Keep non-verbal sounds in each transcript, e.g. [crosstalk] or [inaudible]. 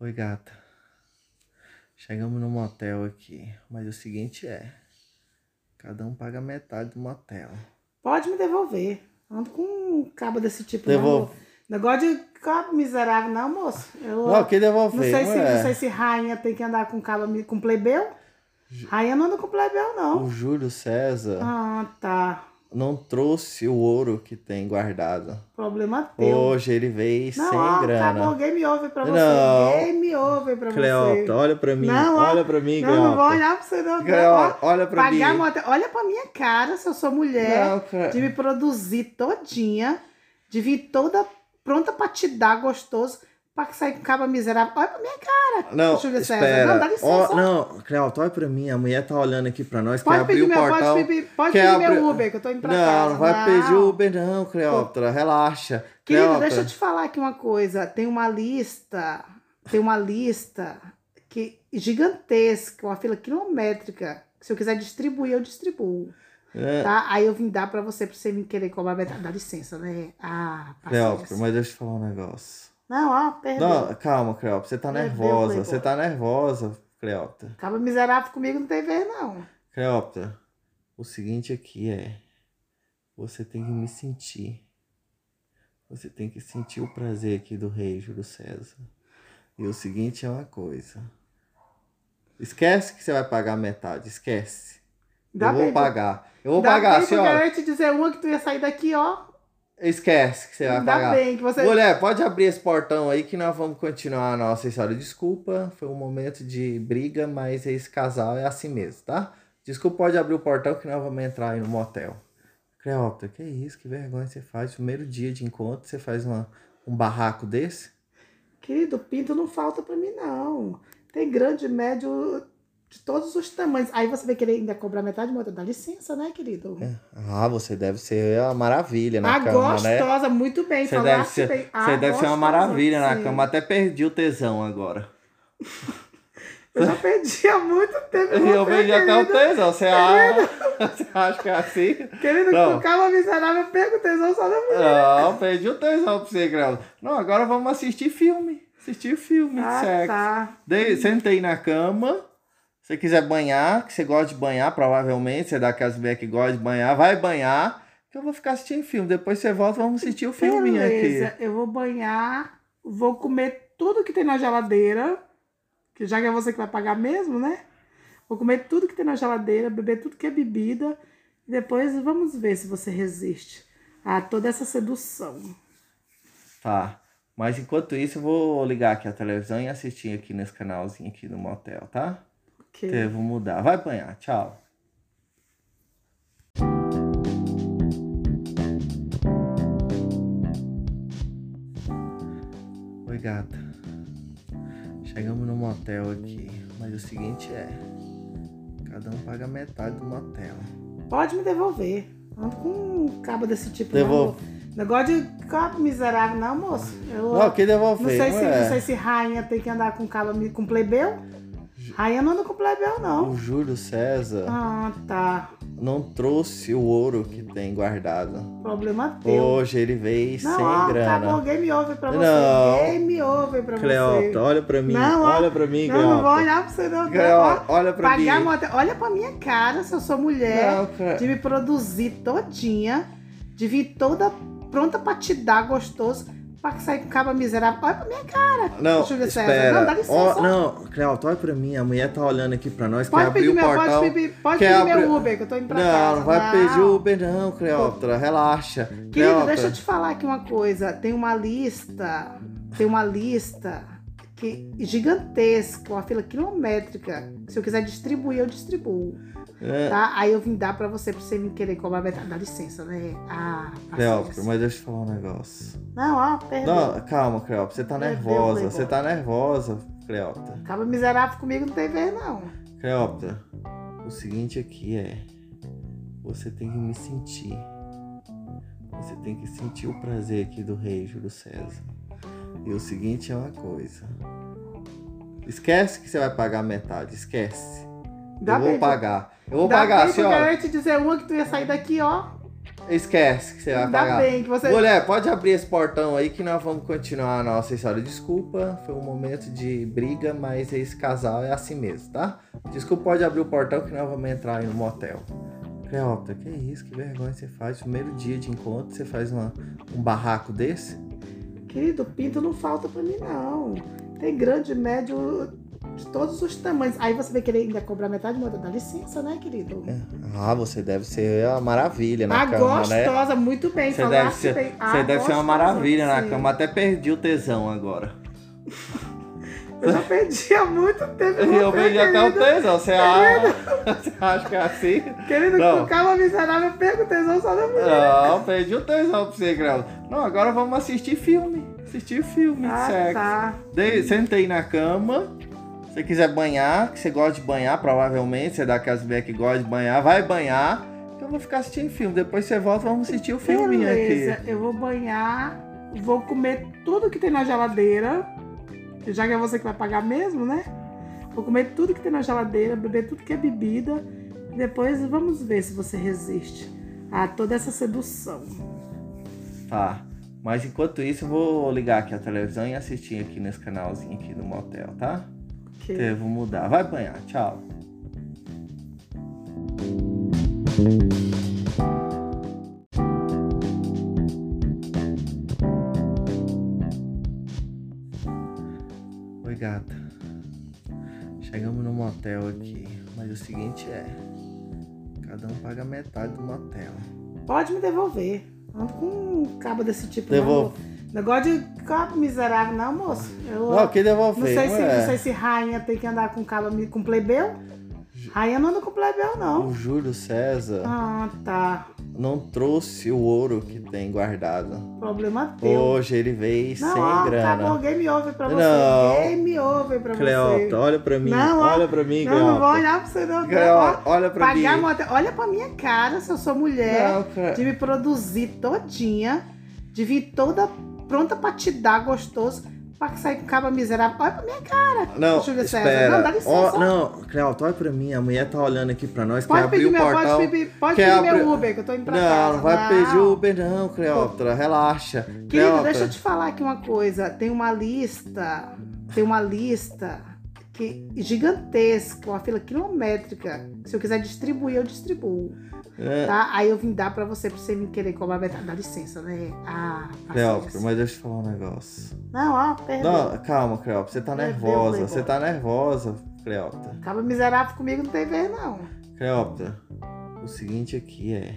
Oi, gata. Chegamos no motel aqui, mas o seguinte é: cada um paga metade do motel. Pode me devolver. Ando com um cabo desse tipo. Devolve. Não. Negócio de cabo miserável, não, moço. Eu, Não, que devolver. não sei, se, não sei se rainha tem que andar com cabo com plebeu. Rainha não anda com plebeu, não. O Júlio César Ah, tá. Não trouxe o ouro que tem guardado. Problema teu. Hoje ele veio não, sem ó, grana. acabou. Game over pra você. Não. Game over pra Cleota, você. olha pra mim. Não, ó. olha pra mim, Não, não vou Cleota. olhar pra você, não. Cleota, olha pra pagar mim. motel. Olha pra minha cara se eu sou mulher. Não, de me produzir todinha, de vir toda pronta pra te dar gostoso, pra sair com caba miserável. Olha pra minha cara. Não, Júlio César. espera. Não, dá licença. Ó, não, Cleota, olha pra mim. A mulher tá olhando aqui pra nós. Pode quer abrir pedir, o meu, portão. pode pedir, pode pedir meu abrir- Uber, que eu tô indo pra não, casa. não vai pedir Uber não, Cleópatra. Relaxa. Querido, Cleópatra. deixa eu te falar aqui uma coisa. Tem uma lista, tem uma lista que gigantesca, uma fila quilométrica. Se eu quiser distribuir, eu distribuo. É, Tá? Aí eu vim dar pra você, pra você me querer cobrar metade. Dá licença, né? Ah, Cleópatra, mas deixa eu te falar um negócio. Não, ó, perdão. Não, calma, Cleópatra. Você tá Perdeu, nervosa. Playboy. Você tá nervosa, Cleópatra. Acaba miserável comigo, não tem vez, não. Cleópatra, o seguinte aqui é. Você tem que me sentir. Você tem que sentir o prazer aqui do rei Júlio César. E o seguinte é uma coisa. Esquece que você vai pagar metade, esquece. Dá eu vou pagar. Eu vou Dá pagar, bem eu senhora. quero te dizer uma que tu ia sair daqui, ó. Esquece que você vai Ainda pagar. bem que você. Mulher, pode abrir esse portão aí que nós vamos continuar a nossa história. Desculpa, foi um momento de briga, mas esse casal é assim mesmo, tá? Desculpa, pode abrir o portão que nós vamos entrar aí no motel. Cleópatra, que isso? Que vergonha você faz. Primeiro dia de encontro, você faz uma, um barraco desse? Querido, pinto não falta pra mim, não. Tem grande, médio, de todos os tamanhos. Aí você vai querer ainda cobrar metade, moto. Dá licença, né, querido? Ah, você deve ser a maravilha na a cama, né? gostosa, muito bem. Você deve ser, bem. A você deve ser uma gostosa, maravilha na sim. cama. Até perdi o tesão agora. [laughs] Eu já perdi há muito tempo. [laughs] Eu perdi até o tesão. Você acha, você acha que é assim? Querido, Não. com calma miserável, eu perco o tesão só da mulher. Não, perdi o tesão pra você, Cleópatra. Não, agora vamos assistir filme. Assistir filme de Ah, sexo. tá. Dei- sentei na cama. Se você quiser banhar, que você gosta de banhar, provavelmente, você é daquelas mulheres que gosta de banhar, vai banhar, que eu vou ficar assistindo filme. Depois você volta, vamos assistir o filminho Beleza, aqui. eu vou banhar, vou comer tudo que tem na geladeira, que já que é você que vai pagar mesmo, né? Vou comer tudo que tem na geladeira, beber tudo que é bebida, e depois vamos ver se você resiste a toda essa sedução. Tá. Mas enquanto isso, eu vou ligar aqui a televisão e assistir aqui nesse canalzinho aqui no motel, tá? Ok. Eu vou mudar. Vai banhar. Tchau. Oi, gata. Chegamos no motel aqui, mas o seguinte é: cada um paga metade do motel. Pode me devolver. Ando com um cabo desse tipo. Devolve. Não. Negócio de cabo miserável, não, moço. Eu, Não, que devolver. Não sei, se, ué. não sei se rainha tem que andar com cabo com plebeu. Rainha não anda com plebeu, não. O Júlio César Ah, tá. não trouxe o ouro que tem guardado. Problema teu. Hoje ele veio não, sem ó, grana. acabou. Game over pra você. Não. Game over pra Cleópatra, você. olha pra mim. Não, ó. olha pra mim, Não, não vou olhar pra você, não. Cleópatra, Ó, olha pra Pagar mim. motel. Olha pra minha cara se eu sou mulher. Não, Cle- De me produzir todinha. De vir toda pronta pra te dar gostoso. Pra sair com caba miserável. Olha pra minha cara. Não, Júlio César. espera. Não, dá licença. Ó, não, Cleópatra, olha pra mim. A mulher tá olhando aqui pra nós. Pode pedir, meu, portão. pode pedir, pode pedir abrir- meu Uber, que eu tô indo pra não, casa. não vai pedir Uber não, Cleópatra. Relaxa. Cleópatra. deixa eu te falar aqui uma coisa. Tem uma lista, tem uma lista que gigantesca, uma fila quilométrica. Se eu quiser distribuir, eu distribuo. É, Tá? Aí eu vim dar pra você, pra você me querer cobrar metade. Dá licença, né? Ah, Cleópatra, mas deixa eu te falar um negócio. Não, ó. Não, calma, Cleópatra. Você tá Perdeu, nervosa. Playboy. Você tá nervosa, Cleópatra. Acaba miserável comigo, não tem vez, não. Cleópatra, o seguinte aqui é. Você tem que me sentir. Você tem que sentir o prazer aqui do rei Júlio César. E o seguinte é uma coisa. Esquece que você vai pagar metade, esquece. Dá eu vou bem, pagar. Eu vou Dá pagar, bem que eu senhora. quero te dizer uma que tu ia sair daqui, ó. Esquece que você vai Ainda pagar. bem que você. Mulher, pode abrir esse portão aí que nós vamos continuar a nossa história. Desculpa, foi um momento de briga, mas esse casal é assim mesmo, tá? Desculpa, pode abrir o portão que nós vamos entrar aí no motel. Cleópatra, que isso? Que vergonha você faz. Primeiro dia de encontro, você faz uma, um barraco desse? Querido, pinto não falta pra mim, não. Tem grande, médio, de todos os tamanhos. Aí você vai querer ainda cobrar metade de moda. Dá licença, né, querido? Ah, você deve ser uma maravilha na ah, cama, né? gostosa, muito bem. Você deve ser, bem. Ah, você deve ser uma maravilha na sim. cama. Até perdi o tesão agora. [laughs] Eu já perdi há muito tempo. Eu perdi até o tesão. Você acha, [laughs] você acha que é assim? Querido, Não. com calma miserável, eu perco o tesão só da mulher. Não, perdi o tesão pra você, Grau. Não, agora vamos assistir filme. Assistir filme de Ah, sexo. tá. Dei- sentei na cama. Se você quiser banhar, que você gosta de banhar, provavelmente, você é daquelas mulheres que gosta de banhar, vai banhar. Que eu vou ficar assistindo filme. Depois você volta, vamos assistir o filminho Beleza, aqui. eu vou banhar, vou comer tudo que tem na geladeira, já que é você que vai pagar mesmo, né? Vou comer tudo que tem na geladeira, beber tudo que é bebida, depois vamos ver se você resiste a toda essa sedução. Tá. Mas enquanto isso, eu vou ligar aqui a televisão e assistir aqui nesse canalzinho aqui do motel, tá? Ok. Eu vou mudar. Vai banhar. Tchau. Oi, gata. Chegamos no motel aqui. Mas o seguinte é: cada um paga metade do motel. Pode me devolver. Ando com um cabo desse tipo, Devolvo. não. Negócio de cabo miserável, não, moço. Eu, Não, que devolver. Não sei, se, mulher. não sei se rainha tem que andar com cabo com plebeu. Rainha não anda com plebeu, não. O Júlio César Ah, tá. não trouxe o ouro que tem guardado. Problema teu. Hoje ele veio não, sem ó, grana. acabou game over pra você. Não. Game over pra Cleópatra, você. olha pra mim. Não, ó. olha pra mim, Não, não vou olhar pra você não. Cleópatra, Ó, olha pra Pagar mim. motel. Olha pra minha cara se eu sou mulher. Não, De me produzir todinha. De vir toda pronta pra te dar gostoso. Pra sair com caba miserável. Olha pra minha cara. Não, Júlio César. espera. Não, dá licença. Ó, não, Cleópatra, olha pra mim. A mulher tá olhando aqui pra nós. Pode quer abrir pedir, o meu, portão. pode pedir, pode pedir abrir- meu Uber, que eu tô indo pra não, casa. não vai pedir Uber não, Cleópatra. Relaxa. Querido, Cleópatra. deixa eu te falar aqui uma coisa. Tem uma lista, tem uma lista que, gigantesca, uma fila quilométrica. Se eu quiser distribuir, eu distribuo. É, Tá? Aí eu vim dar pra você, pra você me querer cobrar metade. Dá licença, né? Ah, Cleópatra, mas deixa eu te falar um negócio. Não, ó, perdão. Não, calma, Cleópatra. Você tá Perdeu, nervosa. Playboy. Você tá nervosa, Cleópatra. Acaba miserável comigo, não tem vez, não. Cleópatra, o seguinte aqui é.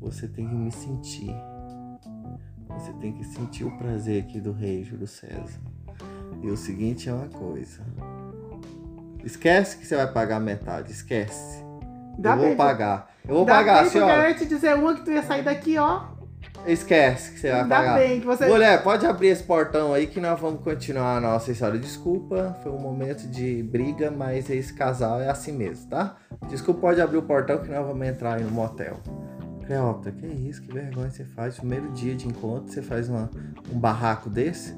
Você tem que me sentir. Você tem que sentir o prazer aqui do rei Júlio César. E o seguinte é uma coisa. Esquece que você vai pagar metade, esquece. Dá eu vou pagar. Eu vou Dá pagar, bem, eu senhora. ia te dizer uma que tu ia sair daqui, ó. Esquece que você vai Ainda pagar. bem que você. Mulher, pode abrir esse portão aí que nós vamos continuar a nossa história. Desculpa, foi um momento de briga, mas esse casal é assim mesmo, tá? Desculpa, pode abrir o portão que nós vamos entrar aí no motel. Cleópatra, que isso? Que vergonha você faz. Primeiro dia de encontro, você faz uma, um barraco desse?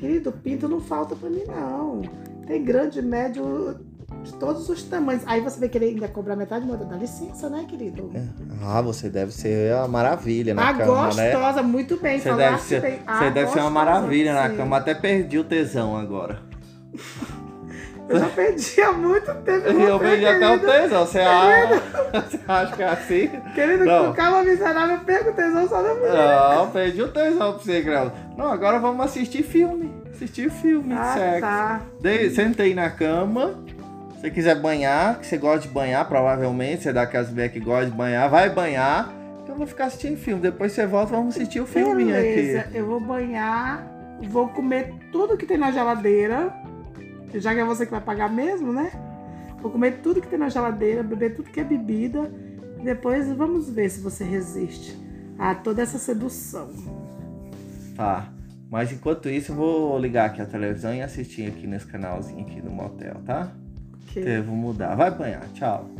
Querido, pinto não falta pra mim, não. Tem grande, médio, de todos os tamanhos. Aí você vai querer ainda cobrar metade de moda. Dá licença, né, querido? Ah, você deve ser uma maravilha na ah, cama, né? gostosa, muito bem. Você deve ser, bem. você Ah, deve ser uma maravilha na sim. cama. Até perdi o tesão agora. Eu já perdi há muito tempo. Eu perdi até o querido. tesão. Você acha, [laughs] você acha que é assim? Querido, Não. com calma miserável, eu perco o tesão só da mulher. Não, perdi o tesão pra você, Grau. Não, agora vamos assistir filme. Assistir filme de Ah, sexo. tá. Dei- sentei na cama. Se você quiser banhar, que você gosta de banhar, provavelmente, você é daquelas mulheres que gosta de banhar, vai banhar. Que eu vou ficar assistindo filme. Depois você volta, vamos assistir o filminho Beleza, aqui. eu vou banhar, vou comer tudo que tem na geladeira, já que é você que vai pagar mesmo, né? Vou comer tudo que tem na geladeira, beber tudo que é bebida, depois vamos ver se você resiste a toda essa sedução. Tá. Mas enquanto isso, eu vou ligar aqui a televisão e assistir aqui nesse canalzinho aqui do motel, tá? Ok. Eu vou mudar. Vai banhar. Tchau.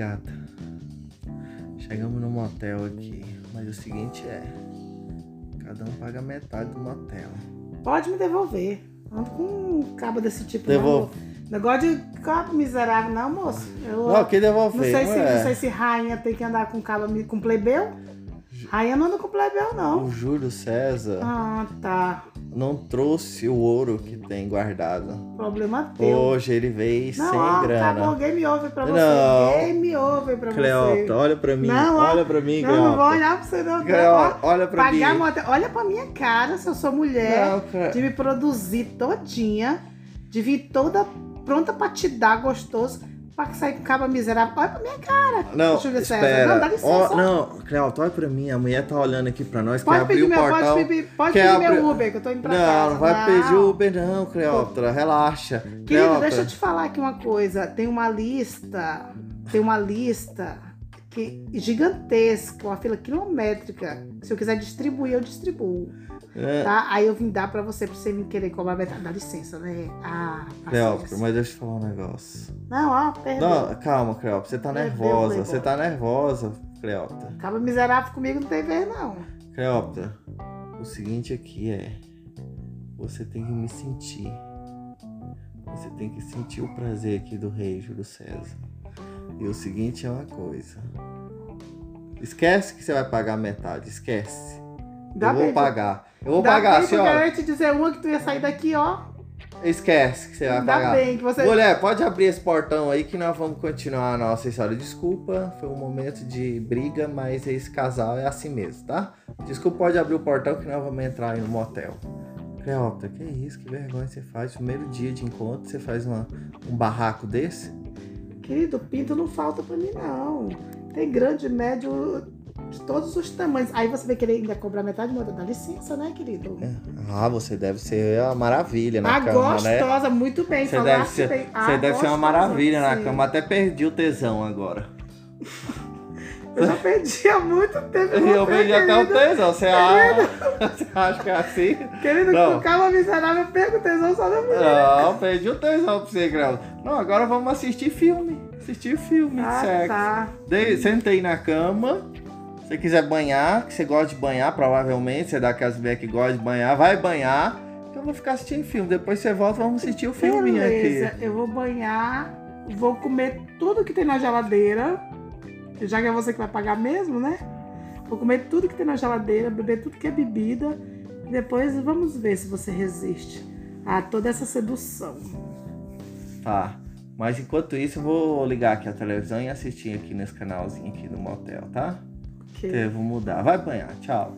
Gata. Chegamos no motel aqui. Mas o seguinte é: Cada um paga metade do motel. Pode me devolver. Ando com um cabo desse tipo. Devolve. Não. Negócio de cabo miserável, não, moço. Eu, Não, que devolver. não sei, se, não sei se rainha tem que andar com cabo com plebeu. Rainha não anda com plebeu, não. O Júlio César Ah, tá. não trouxe o ouro que tem guardado. Problema teu. Hoje ele veio não, sem ó, grana. acabou. Game over pra você. Não. Game over pra Cleota, você. olha pra mim. Não, ó. olha pra mim, Não, não vou Cleota. olhar pra você, não. Cleota, olha pra Pagar mim. motel. Olha pra minha cara se eu sou mulher. Não, cara. de me produzir todinha, de vir toda pronta pra te dar gostoso, pra sair com caba miserável. Olha pra minha cara. Não, Júlio César. espera. Não, dá licença. Ó, não, Cleota, olha pra mim. A mulher tá olhando aqui pra nós. Pode quer abrir pedir, o meu, pode pedir, pode quer pedir meu abrir- Uber, que eu tô indo pra Não, casa. não vai pedir o Uber não, Cleópatra. Relaxa. Querido, Cleópatra. deixa eu te falar aqui uma coisa. Tem uma lista, tem uma lista que, gigantesca, uma fila quilométrica. Se eu quiser distribuir, eu distribuo. É, Tá? Aí eu vim dar pra você, pra você me querer cobrar metade. Dá licença, né? Ah, Cleópatra, mas deixa eu te falar um negócio. Não, ó, perdão. Não, calma, Cleópatra. Você tá Perdeu, nervosa. Você tá nervosa, Cleópatra. Acaba miserável comigo, não tem vez, não. Cleópatra, o seguinte aqui é. Você tem que me sentir. Você tem que sentir o prazer aqui do rei Júlio César. E o seguinte é uma coisa. Esquece que você vai pagar metade, esquece. Dá eu vou pagar. Eu vou Dá pagar, bem que eu senhora. quero te dizer uma que tu ia sair daqui, ó. Esquece que você vai Ainda pagar. bem que você. Mulher, pode abrir esse portão aí que nós vamos continuar a nossa história. Desculpa, foi um momento de briga, mas esse casal é assim mesmo, tá? Desculpa, pode abrir o portão que nós vamos entrar aí no motel. Cleópatra, que isso? Que vergonha você faz. Primeiro dia de encontro, você faz uma- um barraco desse? Querido, pinto não falta pra mim, não. Tem grande, médio, de todos os tamanhos. Aí você vai querer ainda cobrar metade, moda. Dá licença, né, querido? Ah, você deve ser a maravilha na ah, cama, né? gostosa, muito bem. Você deve ser, bem. Ah, você deve ser uma maravilha na cama. Até perdi o tesão agora. Eu já perdi há muito tempo. Eu perdi até o tesão. Você acha, [laughs] você acha que é assim? Querido, Não. com calma miserável, eu perco o tesão só da mulher. Não, perdi o tesão pra você, Grau. Não, agora vamos assistir filme. Assistir filme de Ah, sexo. tá. Dei- sentei na cama. Se você quiser banhar, que você gosta de banhar, provavelmente, você é daquelas mulheres que gosta de banhar, vai banhar. Eu vou ficar assistindo filme. Depois você volta, vamos assistir o filminho Beleza, aqui. eu vou banhar, vou comer tudo que tem na geladeira, já que é você que vai pagar mesmo, né? Vou comer tudo que tem na geladeira, beber tudo que é bebida, depois vamos ver se você resiste a toda essa sedução. Tá. Mas enquanto isso, eu vou ligar aqui a televisão e assistir aqui nesse canalzinho aqui do motel, tá? Ok. Eu vou mudar. Vai banhar. Tchau.